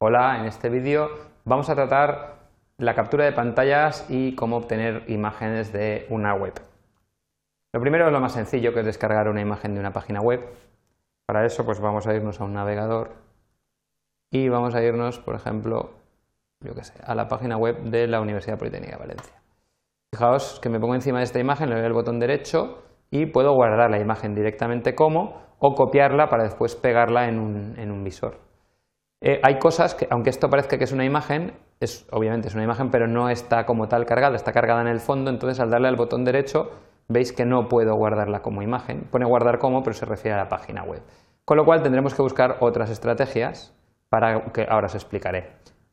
Hola, en este vídeo vamos a tratar la captura de pantallas y cómo obtener imágenes de una web. Lo primero es lo más sencillo, que es descargar una imagen de una página web. Para eso pues vamos a irnos a un navegador y vamos a irnos, por ejemplo, yo qué sé, a la página web de la Universidad Politécnica de Valencia. Fijaos que me pongo encima de esta imagen, le doy el botón derecho y puedo guardar la imagen directamente como o copiarla para después pegarla en un visor. Eh, hay cosas que, aunque esto parezca que es una imagen, es, obviamente es una imagen, pero no está como tal cargada, está cargada en el fondo, entonces al darle al botón derecho veis que no puedo guardarla como imagen. Pone guardar como, pero se refiere a la página web. Con lo cual tendremos que buscar otras estrategias para que ahora os explicaré.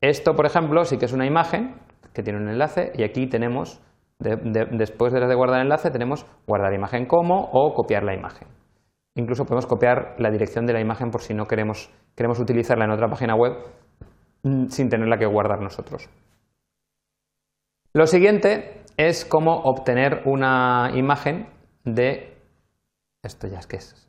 Esto, por ejemplo, sí que es una imagen que tiene un enlace y aquí tenemos, después de, de guardar enlace, tenemos guardar imagen como o copiar la imagen. Incluso podemos copiar la dirección de la imagen por si no queremos, queremos utilizarla en otra página web mm, sin tenerla que guardar nosotros. Lo siguiente es cómo obtener una imagen de... Esto ya es que es...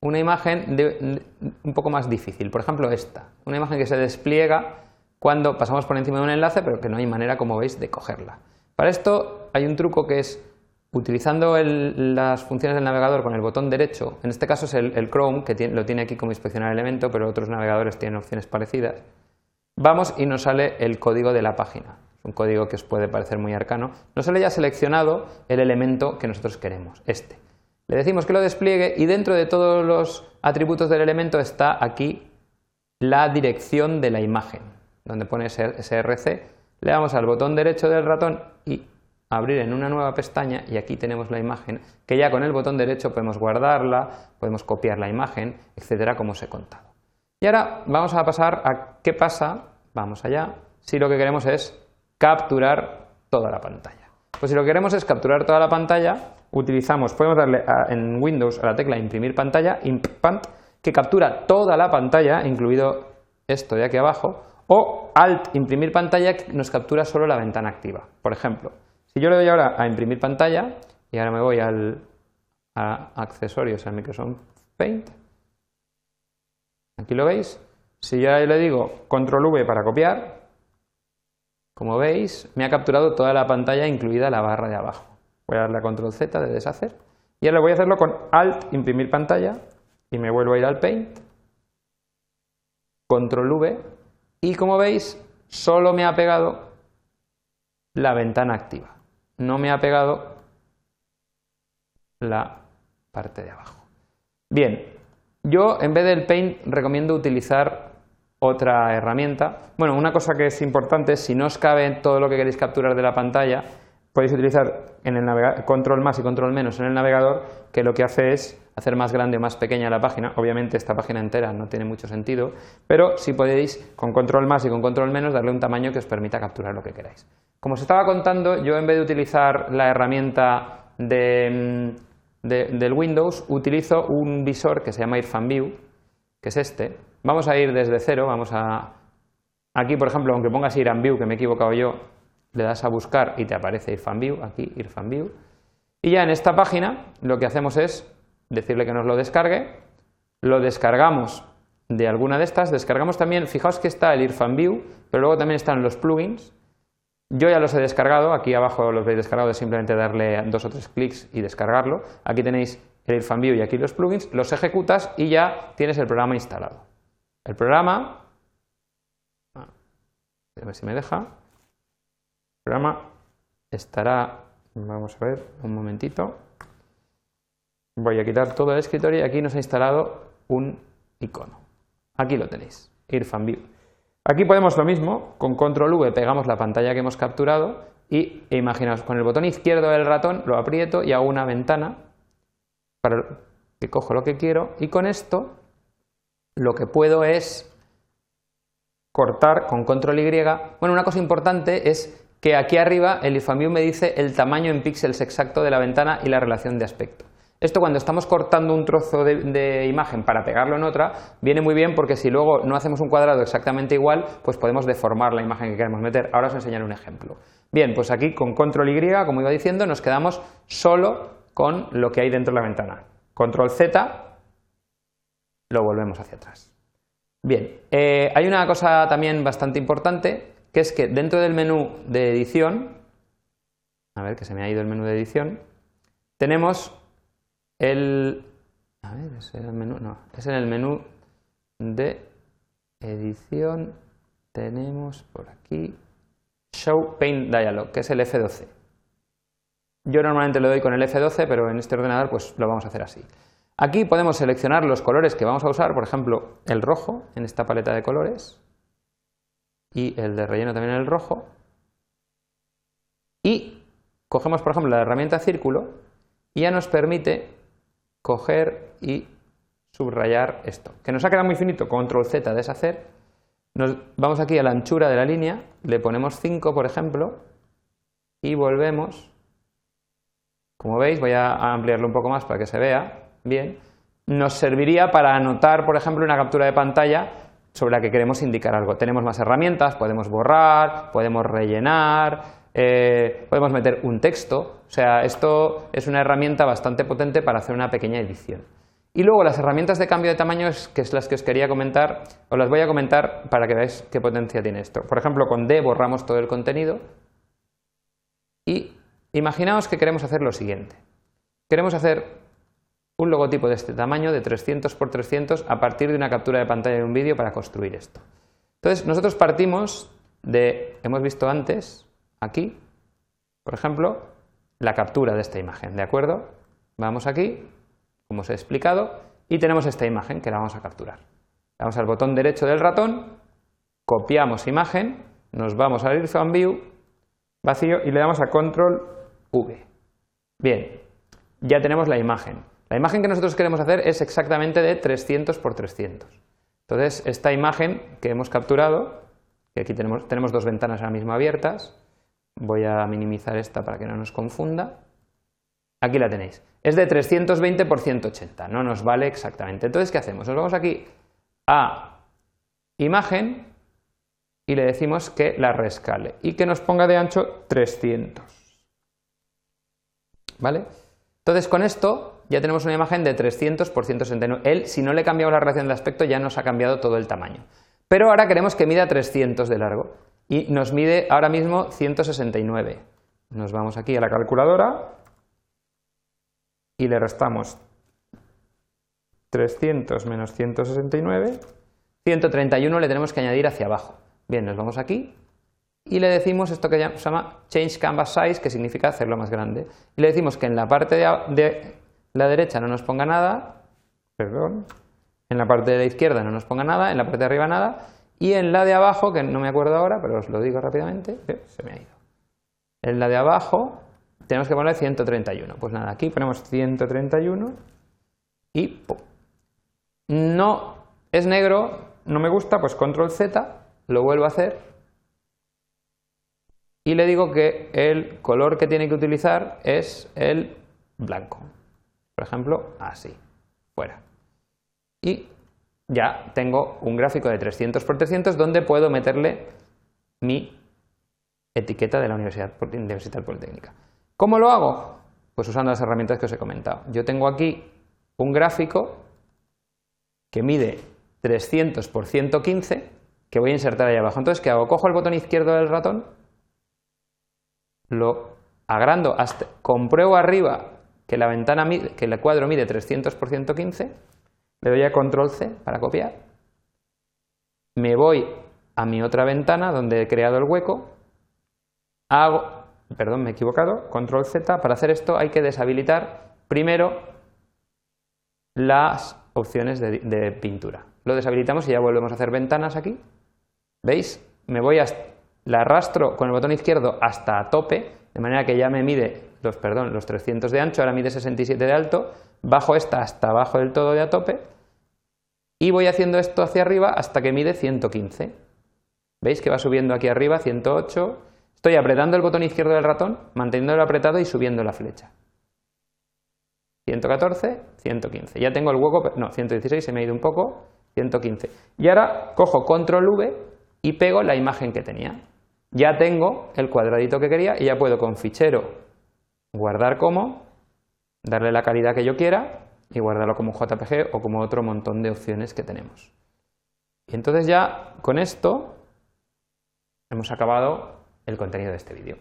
Una imagen de, un poco más difícil, por ejemplo esta, una imagen que se despliega cuando pasamos por encima de un enlace pero que no hay manera, como veis, de cogerla. Para esto hay un truco que es Utilizando las funciones del navegador con el botón derecho, en este caso es el, Chrome, que lo tiene aquí como inspeccionar elemento, pero otros navegadores tienen opciones parecidas, vamos y nos sale el código de la página. Un código que os puede parecer muy arcano. Nos sale ya seleccionado el elemento que nosotros queremos, este. Le decimos que lo despliegue y dentro de todos los atributos del elemento está aquí la dirección de la imagen, donde pone src. Le damos al botón derecho del ratón y abrir en una nueva pestaña y aquí tenemos la imagen que ya con el botón derecho podemos guardarla, podemos copiar la imagen, etcétera, como os he contado. Y ahora vamos a pasar a qué pasa, vamos allá, si lo que queremos es capturar toda la pantalla. Pues si lo que queremos es capturar toda la pantalla, utilizamos, podemos darle en Windows a la tecla imprimir pantalla, impant, que captura toda la pantalla, incluido esto de aquí abajo, o alt imprimir pantalla que nos captura solo la ventana activa. Por ejemplo, si yo le doy ahora a imprimir pantalla y ahora me voy al, a accesorios al Microsoft Paint, aquí lo veis, si yo le digo control V para copiar, como veis me ha capturado toda la pantalla incluida la barra de abajo. Voy a darle a control Z de deshacer y ahora voy a hacerlo con alt imprimir pantalla y me vuelvo a ir al Paint, control V y como veis solo me ha pegado la ventana activa no me ha pegado la parte de abajo. Bien, yo en vez del Paint recomiendo utilizar otra herramienta. Bueno, una cosa que es importante, si no os cabe todo lo que queréis capturar de la pantalla, podéis utilizar en el control más y control menos en el navegador, que lo que hace es hacer más grande o más pequeña la página. Obviamente esta página entera no tiene mucho sentido, pero si podéis con control más y con control menos darle un tamaño que os permita capturar lo que queráis. Como os estaba contando, yo en vez de utilizar la herramienta de, del Windows, utilizo un visor que se llama View, que es este. Vamos a ir desde cero, vamos a... Aquí, por ejemplo, aunque pongas View, que me he equivocado yo, le das a buscar y te aparece View, aquí View. Y ya en esta página lo que hacemos es decirle que nos lo descargue, lo descargamos de alguna de estas, descargamos también, fijaos que está el View, pero luego también están los plugins, yo ya los he descargado, aquí abajo los veis descargados, es simplemente darle dos o tres clics y descargarlo. Aquí tenéis el Irfanview y aquí los plugins, los ejecutas y ya tienes el programa instalado. El programa, a ver si me deja, el programa estará, vamos a ver, un momentito, voy a quitar todo el escritorio y aquí nos ha instalado un icono. Aquí lo tenéis, Irfanview. Aquí podemos lo mismo, con control V pegamos la pantalla que hemos capturado y imaginaos, con el botón izquierdo del ratón lo aprieto y hago una ventana para que cojo lo que quiero y con esto lo que puedo es cortar con control Y. Bueno, una cosa importante es que aquí arriba el IFAMU me dice el tamaño en píxeles exacto de la ventana y la relación de aspecto. Esto cuando estamos cortando un trozo de, imagen para pegarlo en otra, viene muy bien porque si luego no hacemos un cuadrado exactamente igual, pues podemos deformar la imagen que queremos meter. Ahora os enseñaré un ejemplo. Bien, pues aquí con control Y, como iba diciendo, nos quedamos solo con lo que hay dentro de la ventana. Control Z, lo volvemos hacia atrás. Bien, eh, hay una cosa también bastante importante, que es que dentro del menú de edición, a ver que se me ha ido el menú de edición, tenemos el... A ver, ¿es el menú? Es en el menú de edición, tenemos por aquí Show Paint Dialog, que es el F12. Yo normalmente lo doy con el F12, pero en este ordenador pues lo vamos a hacer así. Aquí podemos seleccionar los colores que vamos a usar, por ejemplo, el rojo en esta paleta de colores y el de relleno también en el rojo. Y cogemos, por ejemplo, la herramienta círculo y ya nos permite coger y subrayar esto. Que nos ha quedado muy finito, control Z, deshacer. Nos vamos aquí a la anchura de la línea, le ponemos 5, por ejemplo, y volvemos. Como veis, voy a ampliarlo un poco más para que se vea bien. Nos serviría para anotar, por ejemplo, una captura de pantalla sobre la que queremos indicar algo. Tenemos más herramientas, podemos borrar, podemos rellenar, eh, podemos meter un texto. O sea, esto es una herramienta bastante potente para hacer una pequeña edición. Y luego las herramientas de cambio de tamaño, que es las que os quería comentar, os las voy a comentar para que veáis qué potencia tiene esto. Por ejemplo, con D borramos todo el contenido y imaginaos que queremos hacer lo siguiente. Queremos hacer un logotipo de este tamaño, de 300 x 300, a partir de una captura de pantalla de un vídeo para construir esto. Entonces, nosotros partimos de, hemos visto antes, aquí, por ejemplo, la captura de esta imagen, ¿de acuerdo? Vamos aquí, como os he explicado, y tenemos esta imagen que la vamos a capturar. Vamos al botón derecho del ratón, copiamos imagen, nos vamos a ir Fan View, vacío, y le damos a Control V. Bien, ya tenemos la imagen. La imagen que nosotros queremos hacer es exactamente de 300 x 300. Entonces, esta imagen que hemos capturado, que aquí tenemos, tenemos dos ventanas ahora mismo abiertas, voy a minimizar esta para que no nos confunda, Aquí la tenéis. Es de 320 por 180, no nos vale exactamente. Entonces, ¿qué hacemos? Nos vamos aquí a imagen y le decimos que la rescale y que nos ponga de ancho 300. ¿Vale? Entonces, con esto ya tenemos una imagen de 300 por 169. Él, si no le cambiamos la relación de aspecto, ya nos ha cambiado todo el tamaño. Pero ahora queremos que mida 300 de largo y nos mide ahora mismo 169. Nos vamos aquí a la calculadora y le restamos 300 menos 169, 131 le tenemos que añadir hacia abajo. Bien, nos vamos aquí y le decimos esto que se llama Change Canvas Size, que significa hacerlo más grande. Y le decimos que en la parte de, la derecha no nos ponga nada, perdón, en la parte de la izquierda no nos ponga nada, en la parte de arriba nada, y en la de abajo, que no me acuerdo ahora, pero os lo digo rápidamente, se me ha ido. En la de abajo tenemos que poner 131. Pues nada, aquí ponemos 131 y ¡pum! No es negro, no me gusta, pues control Z, lo vuelvo a hacer y le digo que el color que tiene que utilizar es el blanco. Por ejemplo, así, fuera. Y ya tengo un gráfico de 300 por 300 donde puedo meterle mi etiqueta de la Universidad, Universidad Politécnica. ¿Cómo lo hago? Pues usando las herramientas que os he comentado. Yo tengo aquí un gráfico que mide 300 por 115 que voy a insertar ahí abajo. Entonces, ¿qué hago? Cojo el botón izquierdo del ratón, lo agrando hasta, compruebo arriba que la ventana que el cuadro mide 300 por 115, le doy a control C para copiar, me voy a mi otra ventana donde he creado el hueco, hago, perdón, me he equivocado, control Z, para hacer esto hay que deshabilitar primero las opciones de, pintura. Lo deshabilitamos y ya volvemos a hacer ventanas aquí. ¿Veis? Me voy a, la arrastro con el botón izquierdo hasta tope, de manera que ya me mide los, perdón, los 300 de ancho, ahora mide 67 de alto, bajo esta hasta abajo del todo de a tope y voy haciendo esto hacia arriba hasta que mide 115. ¿Veis que va subiendo aquí arriba 108, Estoy apretando el botón izquierdo del ratón, manteniéndolo apretado y subiendo la flecha. 114, 115. Ya tengo el hueco, no, 116, se me ha ido un poco, 115. Y ahora cojo control V y pego la imagen que tenía. Ya tengo el cuadradito que quería y ya puedo con fichero guardar como, darle la calidad que yo quiera y guardarlo como JPG o como otro montón de opciones que tenemos. Y entonces ya con esto hemos acabado el contenido de este vídeo.